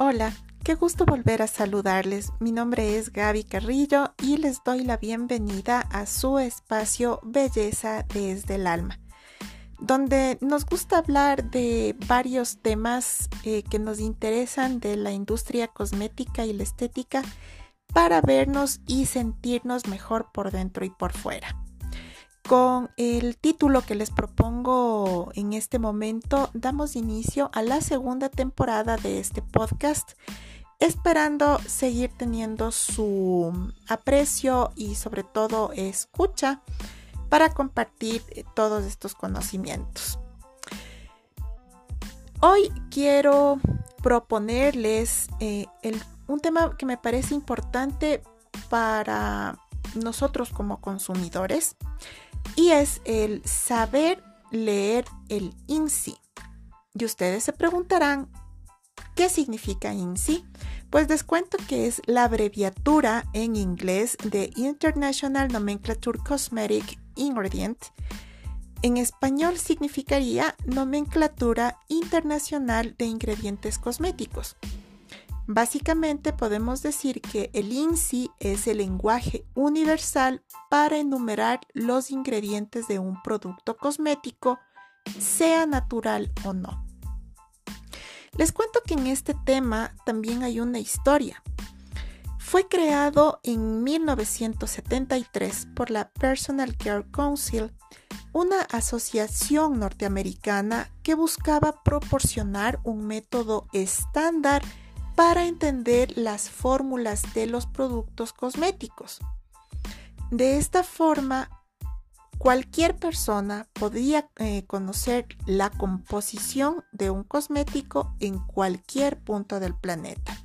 Hola, qué gusto volver a saludarles. Mi nombre es Gaby Carrillo y les doy la bienvenida a su espacio Belleza desde el alma, donde nos gusta hablar de varios temas eh, que nos interesan de la industria cosmética y la estética para vernos y sentirnos mejor por dentro y por fuera. Con el título que les propongo en este momento, damos inicio a la segunda temporada de este podcast, esperando seguir teniendo su aprecio y sobre todo escucha para compartir todos estos conocimientos. Hoy quiero proponerles eh, un tema que me parece importante para nosotros como consumidores y es el saber leer el INSI. Y ustedes se preguntarán, ¿qué significa INSI? Pues les cuento que es la abreviatura en inglés de International Nomenclature Cosmetic Ingredient. En español significaría Nomenclatura Internacional de Ingredientes Cosméticos. Básicamente podemos decir que el INSI es el lenguaje universal para enumerar los ingredientes de un producto cosmético, sea natural o no. Les cuento que en este tema también hay una historia. Fue creado en 1973 por la Personal Care Council, una asociación norteamericana que buscaba proporcionar un método estándar para entender las fórmulas de los productos cosméticos. De esta forma, cualquier persona podría eh, conocer la composición de un cosmético en cualquier punto del planeta.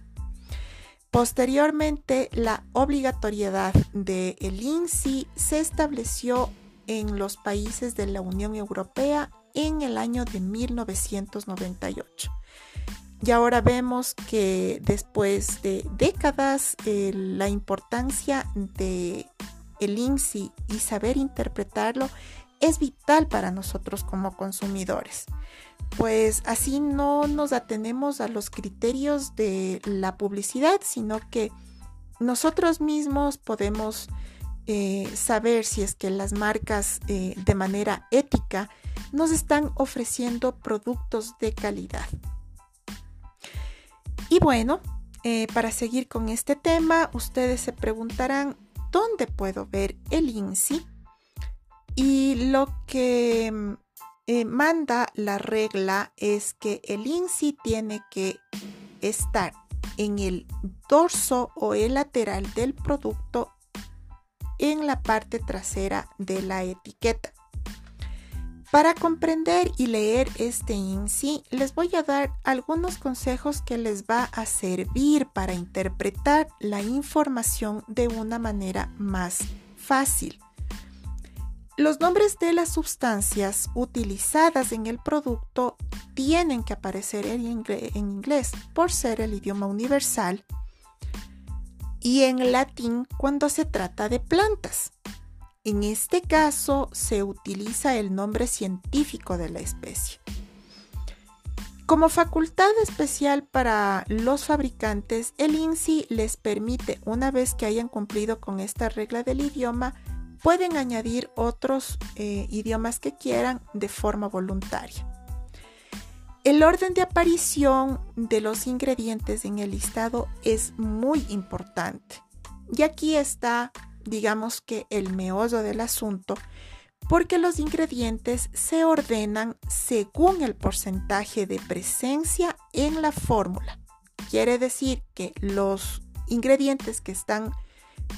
Posteriormente, la obligatoriedad del el INSI se estableció en los países de la Unión Europea en el año de 1998. Y ahora vemos que después de décadas eh, la importancia de el INSI y saber interpretarlo es vital para nosotros como consumidores. Pues así no nos atenemos a los criterios de la publicidad, sino que nosotros mismos podemos eh, saber si es que las marcas eh, de manera ética nos están ofreciendo productos de calidad. Y bueno, eh, para seguir con este tema, ustedes se preguntarán, ¿dónde puedo ver el INSI? Y lo que mm, eh, manda la regla es que el INSI tiene que estar en el dorso o el lateral del producto en la parte trasera de la etiqueta. Para comprender y leer este INSI, les voy a dar algunos consejos que les va a servir para interpretar la información de una manera más fácil. Los nombres de las sustancias utilizadas en el producto tienen que aparecer en inglés por ser el idioma universal y en latín cuando se trata de plantas. En este caso se utiliza el nombre científico de la especie. Como facultad especial para los fabricantes, el INSI les permite, una vez que hayan cumplido con esta regla del idioma, pueden añadir otros eh, idiomas que quieran de forma voluntaria. El orden de aparición de los ingredientes en el listado es muy importante. Y aquí está digamos que el meollo del asunto, porque los ingredientes se ordenan según el porcentaje de presencia en la fórmula. Quiere decir que los ingredientes que están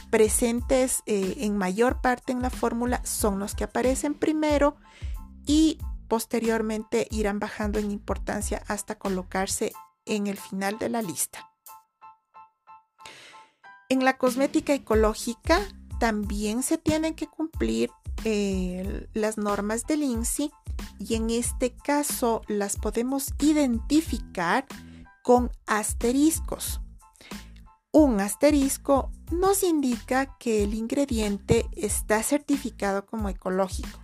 presentes eh, en mayor parte en la fórmula son los que aparecen primero y posteriormente irán bajando en importancia hasta colocarse en el final de la lista. En la cosmética ecológica también se tienen que cumplir eh, las normas del INSI y en este caso las podemos identificar con asteriscos. Un asterisco nos indica que el ingrediente está certificado como ecológico.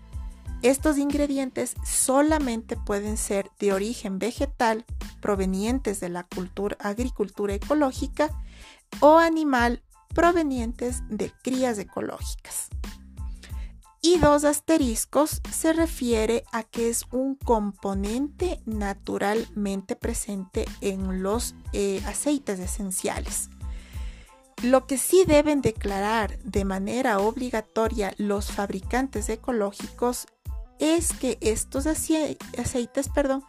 Estos ingredientes solamente pueden ser de origen vegetal, provenientes de la cultura, agricultura ecológica, o animal, provenientes de crías ecológicas. Y dos asteriscos se refiere a que es un componente naturalmente presente en los eh, aceites esenciales. Lo que sí deben declarar de manera obligatoria los fabricantes ecológicos es que estos aceites perdón,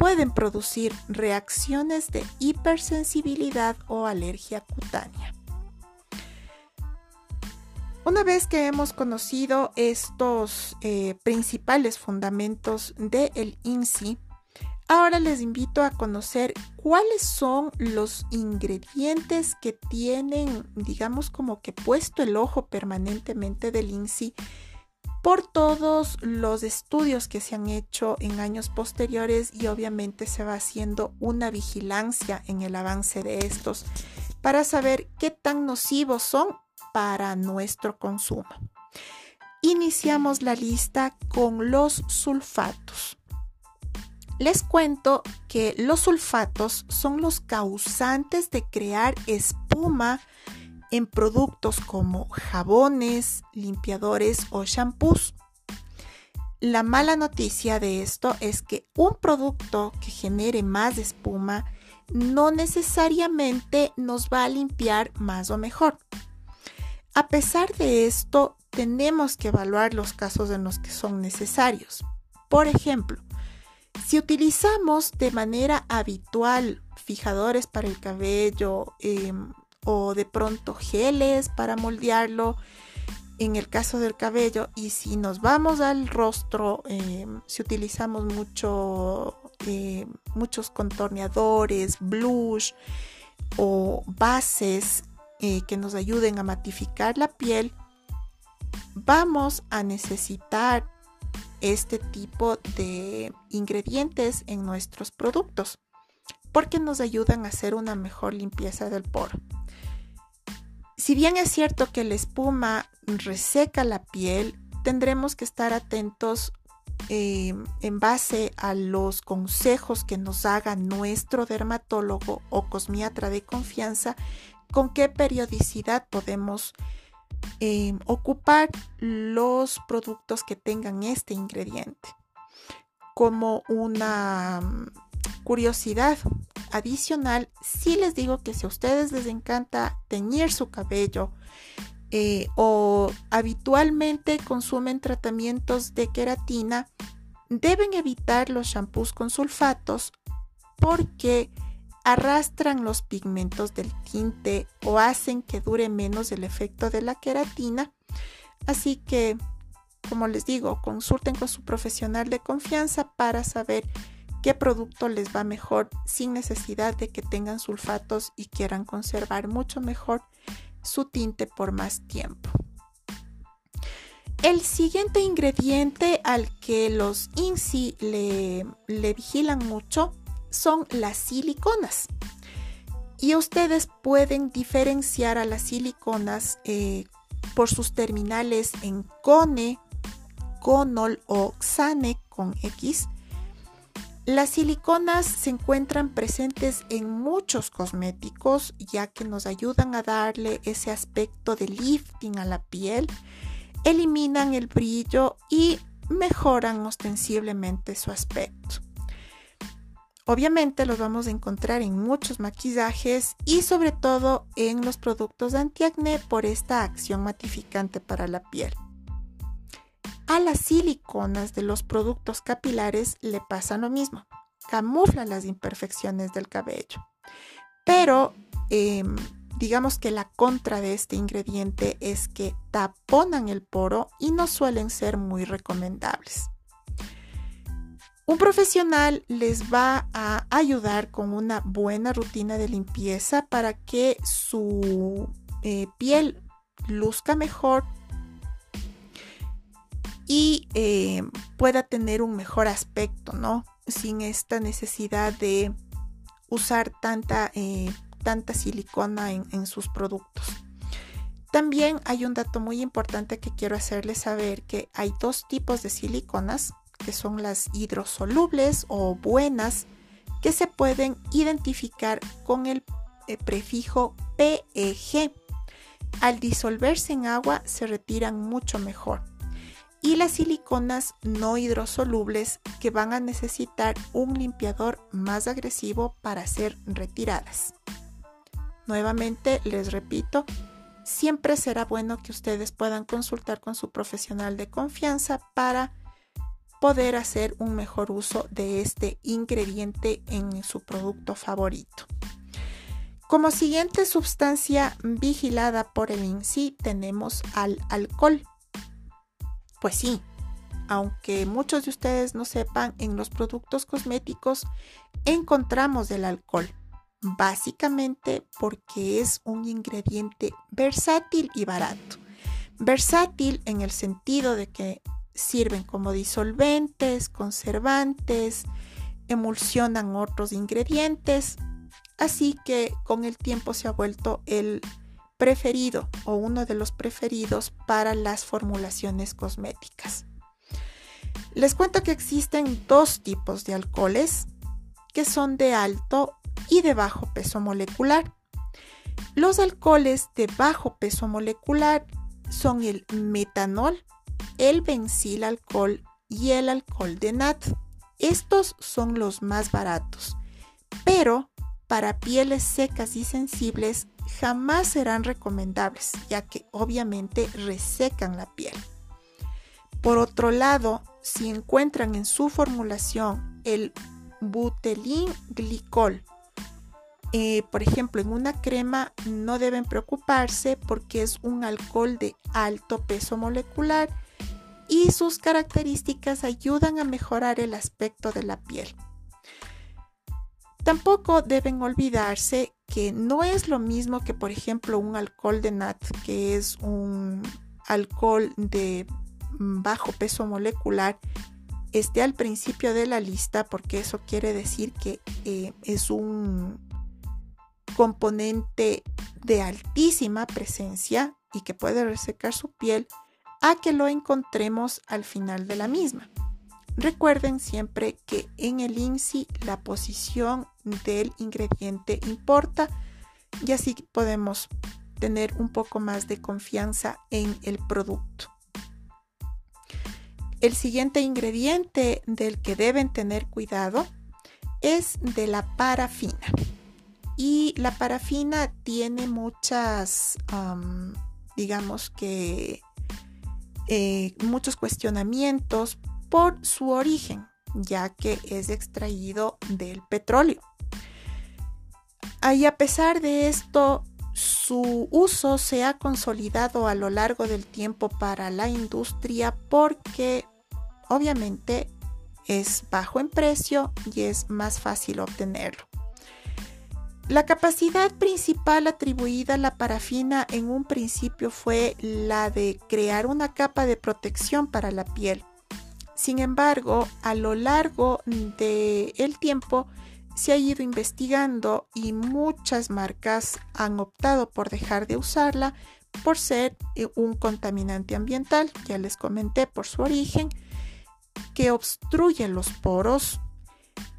pueden producir reacciones de hipersensibilidad o alergia cutánea. Una vez que hemos conocido estos eh, principales fundamentos del INSI, ahora les invito a conocer cuáles son los ingredientes que tienen, digamos, como que puesto el ojo permanentemente del INSI por todos los estudios que se han hecho en años posteriores y obviamente se va haciendo una vigilancia en el avance de estos para saber qué tan nocivos son para nuestro consumo. Iniciamos la lista con los sulfatos. Les cuento que los sulfatos son los causantes de crear espuma en productos como jabones, limpiadores o shampoos. La mala noticia de esto es que un producto que genere más espuma no necesariamente nos va a limpiar más o mejor. A pesar de esto, tenemos que evaluar los casos en los que son necesarios. Por ejemplo, si utilizamos de manera habitual fijadores para el cabello, em, o de pronto geles para moldearlo en el caso del cabello y si nos vamos al rostro eh, si utilizamos mucho eh, muchos contorneadores blush o bases eh, que nos ayuden a matificar la piel vamos a necesitar este tipo de ingredientes en nuestros productos porque nos ayudan a hacer una mejor limpieza del poro. Si bien es cierto que la espuma reseca la piel, tendremos que estar atentos eh, en base a los consejos que nos haga nuestro dermatólogo o cosmiatra de confianza, con qué periodicidad podemos eh, ocupar los productos que tengan este ingrediente. Como una curiosidad, adicional, sí les digo que si a ustedes les encanta teñir su cabello eh, o habitualmente consumen tratamientos de queratina, deben evitar los shampoos con sulfatos porque arrastran los pigmentos del tinte o hacen que dure menos el efecto de la queratina. Así que, como les digo, consulten con su profesional de confianza para saber qué producto les va mejor sin necesidad de que tengan sulfatos y quieran conservar mucho mejor su tinte por más tiempo. El siguiente ingrediente al que los INSI le, vigilan mucho son las siliconas. Y ustedes pueden diferenciar a las siliconas eh, por sus terminales en cone, conol o xane con X las siliconas se encuentran presentes en muchos cosméticos ya que nos ayudan a darle ese aspecto de lifting a la piel, eliminan el brillo y mejoran ostensiblemente su aspecto. Obviamente los vamos a encontrar en muchos maquillajes y sobre todo en los productos de antiacné por esta acción matificante para la piel. A las siliconas de los productos capilares le pasa lo mismo. Camuflan las imperfecciones del cabello. Pero em, digamos que la contra de este ingrediente es que taponan el poro y no suelen ser muy recomendables. Un profesional les va a ayudar con una buena rutina de limpieza para que su eh, piel luzca mejor, y eh, pueda tener un mejor aspecto, ¿no? Sin esta necesidad de usar tanta, eh, tanta silicona en, sus productos. También hay un dato muy importante que quiero hacerles saber que hay dos tipos de siliconas, que son las hidrosolubles o buenas, que se pueden identificar con el eh, prefijo PEG. Al disolverse en agua se retiran mucho mejor. Y las siliconas no hidrosolubles que van a necesitar un limpiador más agresivo para ser retiradas. Nuevamente les repito, siempre será bueno que ustedes puedan consultar con su profesional de confianza para poder hacer un mejor uso de este ingrediente en su producto favorito. Como siguiente sustancia vigilada por el INSI tenemos al alcohol. Pues sí, aunque muchos de ustedes no sepan, en los productos cosméticos encontramos el alcohol, básicamente porque es un ingrediente versátil y barato. Versátil en el sentido de que sirven como disolventes, conservantes, emulsionan otros ingredientes, así que con el tiempo se ha vuelto el preferido o uno de los preferidos para las formulaciones cosméticas. Les cuento que existen dos tipos de alcoholes que son de alto y de bajo peso molecular. Los alcoholes de bajo peso molecular son el metanol, el alcohol y el alcohol de nat. Estos son los más baratos, pero para pieles secas y sensibles jamás serán recomendables, ya que obviamente resecan la piel. Por otro lado, si encuentran en su formulación el butelín glicol, eh, por ejemplo, en una crema no deben preocuparse porque es un alcohol de alto peso molecular y sus características ayudan a mejorar el aspecto de la piel. Tampoco deben olvidarse que no es lo mismo que, por ejemplo, un alcohol de nat, que es un alcohol de bajo peso molecular, esté al principio de la lista, porque eso quiere decir que eh, es un componente de altísima presencia y que puede resecar su piel, a que lo encontremos al final de la misma. Recuerden siempre que en el INSI la posición del ingrediente importa y así podemos tener un poco más de confianza en el producto. El siguiente ingrediente del que deben tener cuidado es de la parafina. Y la parafina tiene muchas, digamos que, eh, muchos cuestionamientos por su origen, ya que es extraído del petróleo. Y a pesar de esto, su uso se ha consolidado a lo largo del tiempo para la industria porque obviamente es bajo en precio y es más fácil obtenerlo. La capacidad principal atribuida a la parafina en un principio fue la de crear una capa de protección para la piel. Sin embargo, a lo largo del tiempo se ha ido investigando y muchas marcas han optado por dejar de usarla por ser eh, un contaminante ambiental, ya les comenté por su origen, que obstruye los poros,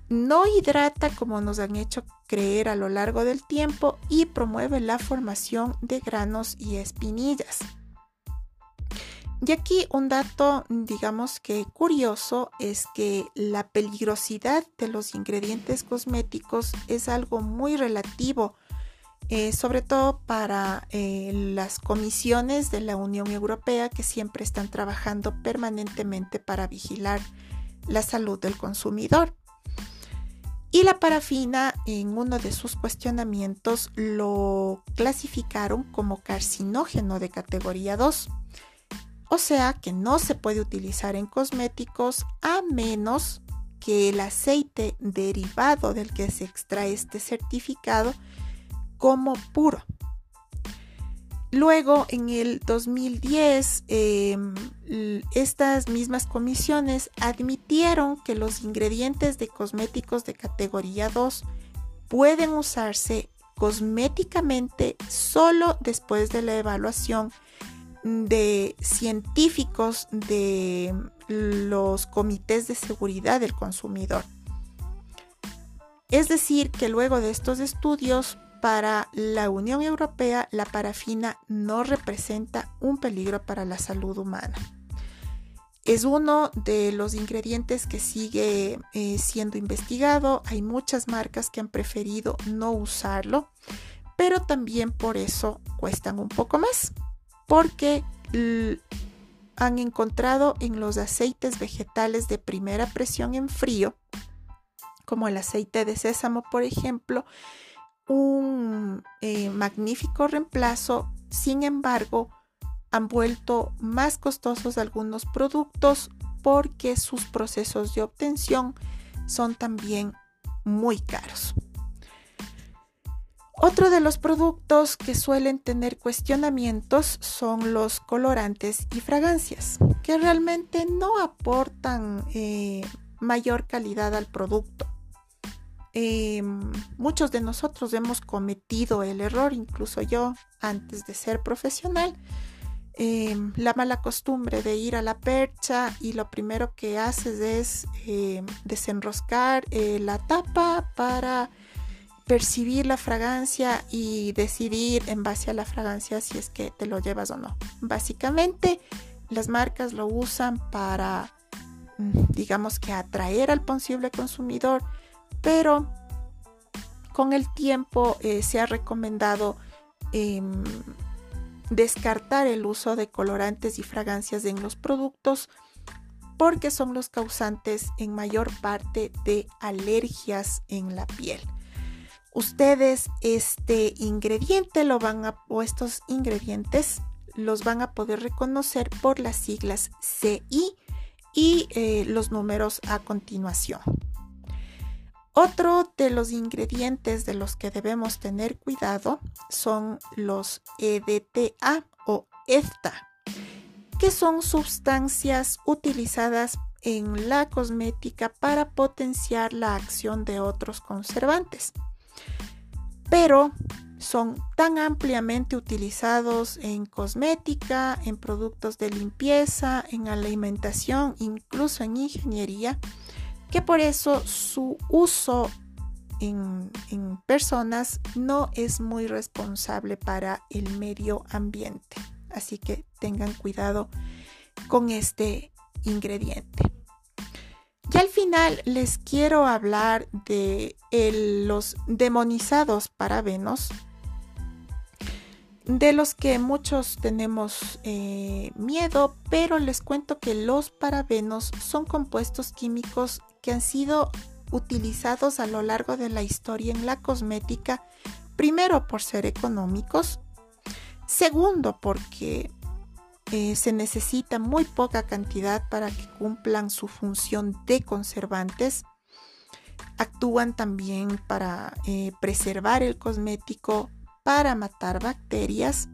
no hidrata como nos han hecho creer a lo largo del tiempo y promueve la formación de granos y espinillas. Y aquí un dato, digamos que curioso, es que la peligrosidad de los ingredientes cosméticos es algo muy relativo, eh, sobre todo para eh, las comisiones de la Unión Europea que siempre están trabajando permanentemente para vigilar la salud del consumidor. Y la parafina en uno de sus cuestionamientos lo clasificaron como carcinógeno de categoría 2. O sea que no se puede utilizar en cosméticos a menos que el aceite derivado del que se extrae este certificado como puro. Luego, en el 2010, em, estas mismas comisiones admitieron que los ingredientes de cosméticos de categoría 2 pueden usarse cosméticamente solo después de la evaluación de científicos de los comités de seguridad del consumidor. Es decir, que luego de estos estudios, para la Unión Europea, la parafina no representa un peligro para la salud humana. Es uno de los ingredientes que sigue eh, siendo investigado. Hay muchas marcas que han preferido no usarlo, pero también por eso cuestan un poco más, porque han encontrado en los aceites vegetales de primera presión en frío, como el aceite de sésamo, por ejemplo, un eh, magnífico reemplazo. Sin embargo, han vuelto más costosos algunos productos porque sus procesos de obtención son también muy caros. Otro de los productos que suelen tener cuestionamientos son los colorantes y fragancias, que realmente no aportan eh, mayor calidad al producto. Em, muchos de nosotros hemos cometido el error, incluso yo, antes de ser profesional, Em, la mala costumbre de ir a la percha y lo primero que haces es em, desenroscar eh, la tapa para percibir la fragancia y decidir en base a la fragancia si es que te lo llevas o no. Básicamente las marcas lo usan para, mm, digamos que atraer al posible consumidor, pero con el tiempo eh, se ha recomendado em, descartar el uso de colorantes y fragancias en los productos porque son los causantes en mayor parte de alergias en la piel. Ustedes este ingrediente lo van a estos ingredientes los van a poder reconocer por las siglas CI y eh, los números a continuación. Otro de los ingredientes de los que debemos tener cuidado son los EDTA o EFTA, que son sustancias utilizadas en la cosmética para potenciar la acción de otros conservantes. Pero son tan ampliamente utilizados en cosmética, en productos de limpieza, en alimentación, incluso en ingeniería, que por eso su uso en, personas no es muy responsable para el medio ambiente. Así que tengan cuidado con este ingrediente. Y al final les quiero hablar de los demonizados parabenos, de los que muchos tenemos eh, miedo, pero les cuento que los parabenos son compuestos químicos que han sido utilizados a lo largo de la historia en la cosmética, primero por ser económicos, segundo porque se necesita muy poca cantidad para que cumplan su función de conservantes, actúan también para eh, preservar el cosmético, para matar bacterias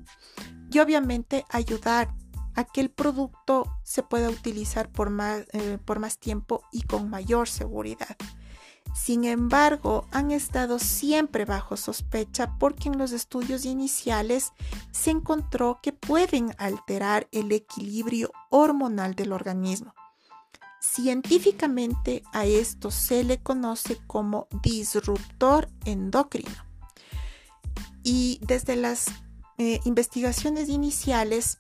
y obviamente ayudar a que el producto se pueda utilizar por más, eh, por más tiempo y con mayor seguridad. Sin embargo, han estado siempre bajo sospecha porque en los estudios iniciales se encontró que pueden alterar el equilibrio hormonal del organismo. Científicamente a esto se le conoce como disruptor endocrino. Y desde las eh, investigaciones iniciales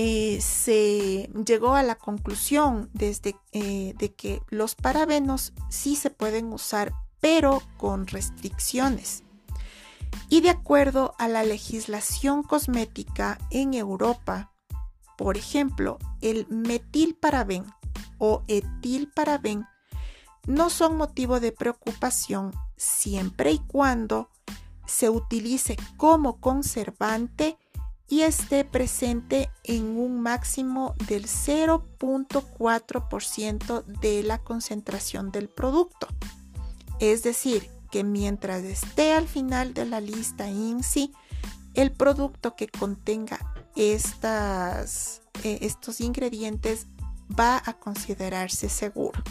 eh, se llegó a la conclusión desde eh, de que los parabenos sí se pueden usar, pero con restricciones. Y de acuerdo a la legislación cosmética en Europa, por ejemplo, el metilparaben o etilparaben no son motivo de preocupación siempre y cuando se utilice como conservante y esté presente en un máximo del 0.4% de la concentración del producto. Es decir, que mientras esté al final de la lista INSI, el producto que contenga estas, eh, estos ingredientes va a considerarse seguro.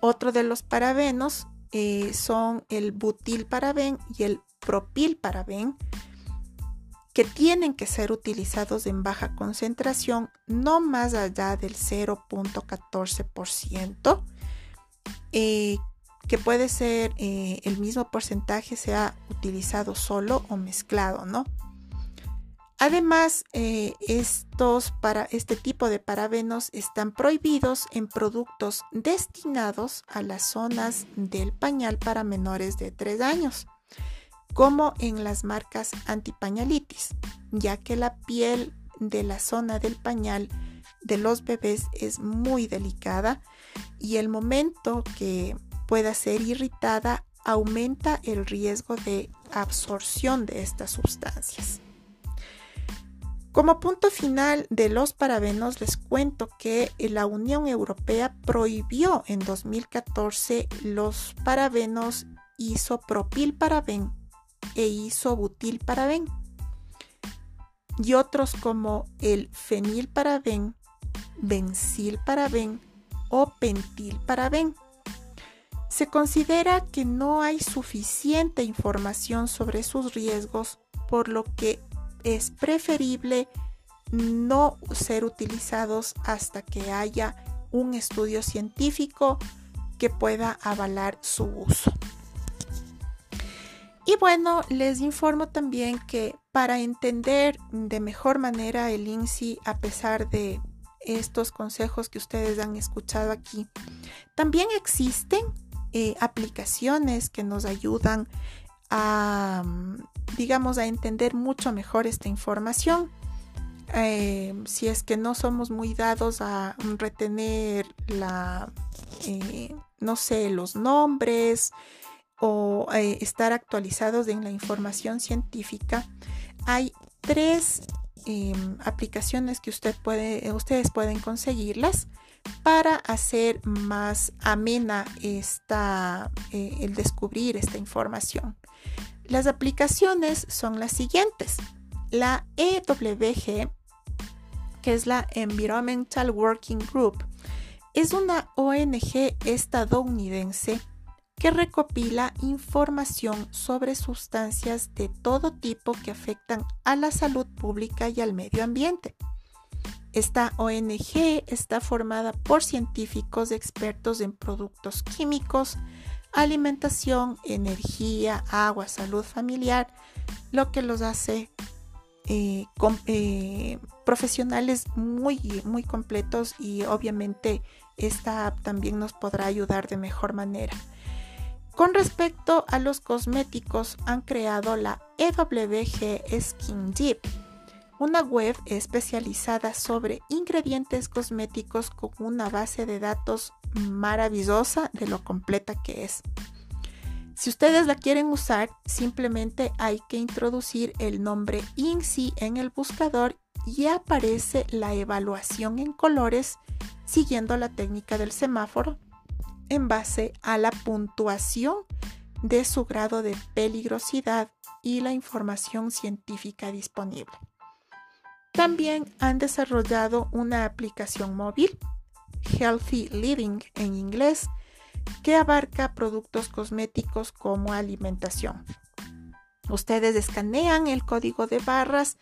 Otro de los parabenos eh, son el butilparaben y el propilparaben, que tienen que ser utilizados en baja concentración, no más allá del 0.14%, eh, que puede ser eh, el mismo porcentaje sea utilizado solo o mezclado, ¿no? Además, eh, estos para este tipo de parabenos están prohibidos en productos destinados a las zonas del pañal para menores de 3 años, como en las marcas antipañalitis, ya que la piel de la zona del pañal de los bebés es muy delicada y el momento que pueda ser irritada aumenta el riesgo de absorción de estas sustancias. Como punto final de los parabenos, les cuento que la Unión Europea prohibió en 2014 los parabenos isopropilparaben e isobutilparaben y otros como el fenilparaben, benzilparaben o pentilparaben. Se considera que no hay suficiente información sobre sus riesgos, por lo que es preferible no ser utilizados hasta que haya un estudio científico que pueda avalar su uso. Y bueno, les informo también que para entender de mejor manera el INSI, a pesar de estos consejos que ustedes han escuchado aquí, también existen eh, aplicaciones que nos ayudan a, digamos, a entender mucho mejor esta información. Eh, si es que no somos muy dados a retener la, eh, no sé, los nombres o eh, estar actualizados en la información científica, hay tres em, aplicaciones que usted puede, ustedes pueden conseguirlas para hacer más amena esta, el descubrir esta información. Las aplicaciones son las siguientes. La EWG, que es la Environmental Working Group, es una ONG estadounidense que recopila información sobre sustancias de todo tipo que afectan a la salud pública y al medio ambiente. Esta ONG está formada por científicos expertos en productos químicos, alimentación, energía, agua, salud familiar, lo que los hace eh, eh, profesionales muy, muy completos y obviamente esta app también nos podrá ayudar de mejor manera. Con respecto a los cosméticos, han creado la EWG Skin Deep, una web especializada sobre ingredientes cosméticos con una base de datos maravillosa de lo completa que es. Si ustedes la quieren usar, simplemente hay que introducir el nombre INSI en el buscador y aparece la evaluación en colores siguiendo la técnica del semáforo en base a la puntuación de su grado de peligrosidad y la información científica disponible. También han desarrollado una aplicación móvil Healthy Living en inglés, que abarca productos cosméticos como alimentación. Ustedes escanean el código de barras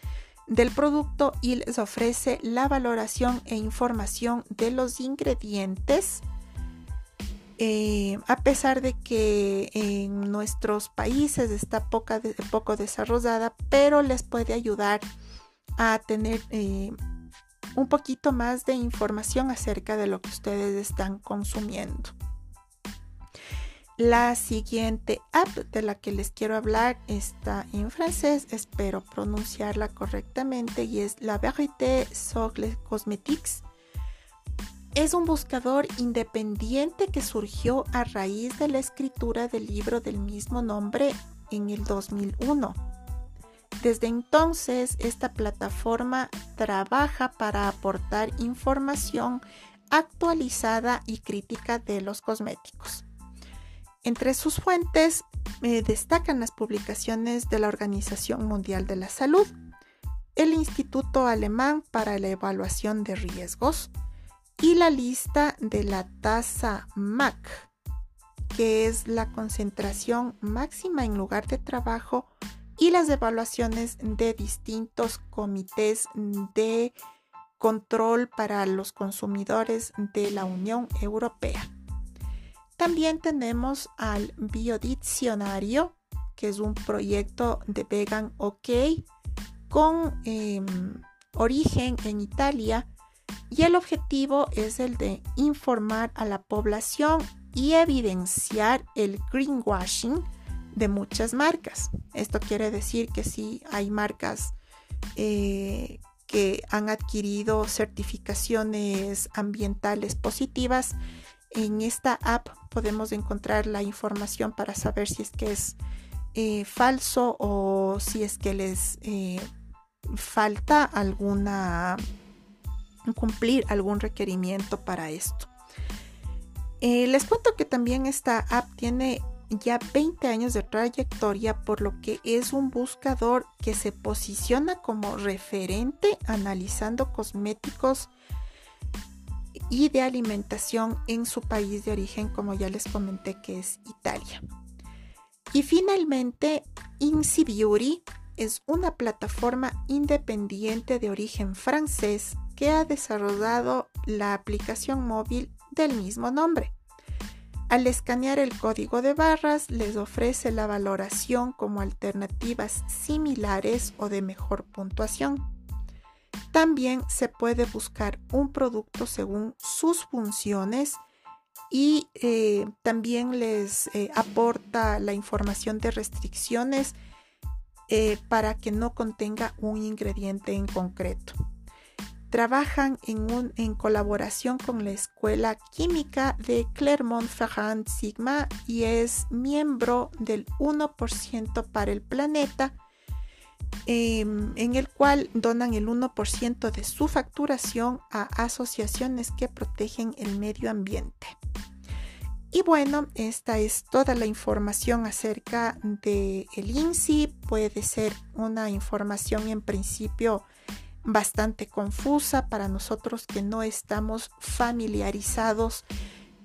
del producto y les ofrece la valoración e información de los ingredientes. Eh, a pesar de que en nuestros países está poco desarrollada, pero les puede ayudar a tener eh, un poquito más de información acerca de lo que ustedes están consumiendo. La siguiente app de la que les quiero hablar está en francés, espero pronunciarla correctamente y es La Vérité sur les Cosmetiques. Es un buscador independiente que surgió a raíz de la escritura del libro del mismo nombre en el 2001 desde entonces, esta plataforma trabaja para aportar información actualizada y crítica de los cosméticos. Entre sus fuentes eh, destacan las publicaciones de la Organización Mundial de la Salud, el Instituto Alemán para la Evaluación de Riesgos y la lista de la tasa MAC, que es la concentración máxima en lugar de trabajo y las evaluaciones de distintos comités de control para los consumidores de la Unión Europea. También tenemos al Biodiccionario, que es un proyecto de Vegan OK con em, origen en Italia y el objetivo es el de informar a la población y evidenciar el greenwashing de muchas marcas. Esto quiere decir que si hay marcas eh, que han adquirido certificaciones ambientales positivas, en esta app podemos encontrar la información para saber si es que es eh, falso o si es que les eh, falta alguna cumplir algún requerimiento para esto. Eh, les cuento que también esta app tiene ya 20 años de trayectoria, por lo que es un buscador que se posiciona como referente analizando cosméticos y de alimentación en su país de origen, como ya les comenté que es Italia. Y finalmente, Incy Beauty es una plataforma independiente de origen francés que ha desarrollado la aplicación móvil del mismo nombre. Al escanear el código de barras les ofrece la valoración como alternativas similares o de mejor puntuación. También se puede buscar un producto según sus funciones y eh, también les eh, aporta la información de restricciones eh, para que no contenga un ingrediente en concreto. Trabajan en, en colaboración con la Escuela Química de Clermont-Ferrand Sigma y es miembro del 1% para el planeta Em, en el cual donan el 1% de su facturación a asociaciones que protegen el medio ambiente. Y bueno, esta es toda la información acerca de el INSI. Puede ser una información en principio bastante confusa para nosotros que no estamos familiarizados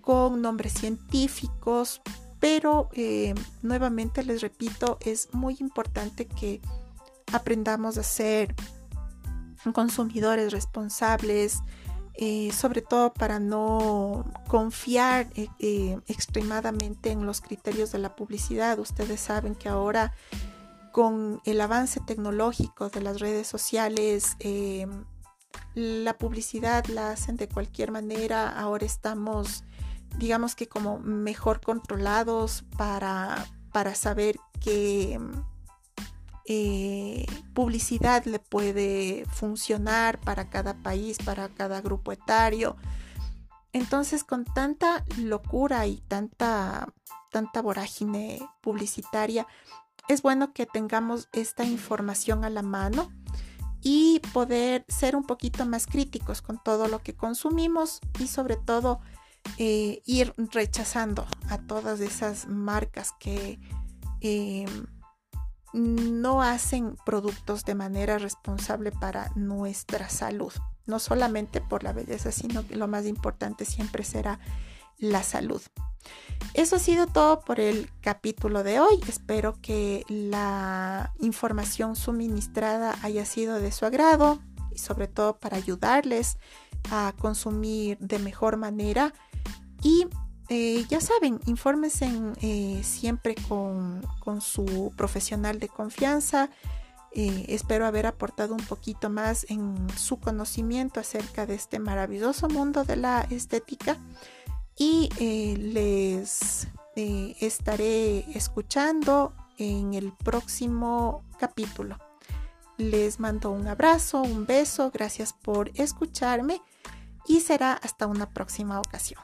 con nombres científicos, pero eh, nuevamente les repito, es muy importante que aprendamos a ser consumidores responsables, eh, sobre todo para no confiar eh, extremadamente en los criterios de la publicidad. Ustedes saben que ahora con el avance tecnológico de las redes sociales, la publicidad la hacen de cualquier manera. Ahora estamos, digamos que como mejor controlados para, para saber que eh, publicidad le puede funcionar para cada país, para cada grupo etario. Entonces, con tanta locura y tanta, tanta vorágine publicitaria, es bueno que tengamos esta información a la mano y poder ser un poquito más críticos con todo lo que consumimos y sobre todo eh, ir rechazando a todas esas marcas que eh, no hacen productos de manera responsable para nuestra salud. No solamente por la belleza, sino que lo más importante siempre será la salud. Eso ha sido todo por el capítulo de hoy. Espero que la información suministrada haya sido de su agrado y sobre todo para ayudarles a consumir de mejor manera y eh, ya saben, infórmense eh, siempre con, su profesional de confianza. Eh, espero haber aportado un poquito más en su conocimiento acerca de este maravilloso mundo de la estética y les estaré escuchando en el próximo capítulo. Les mando un abrazo, un beso, gracias por escucharme y será hasta una próxima ocasión.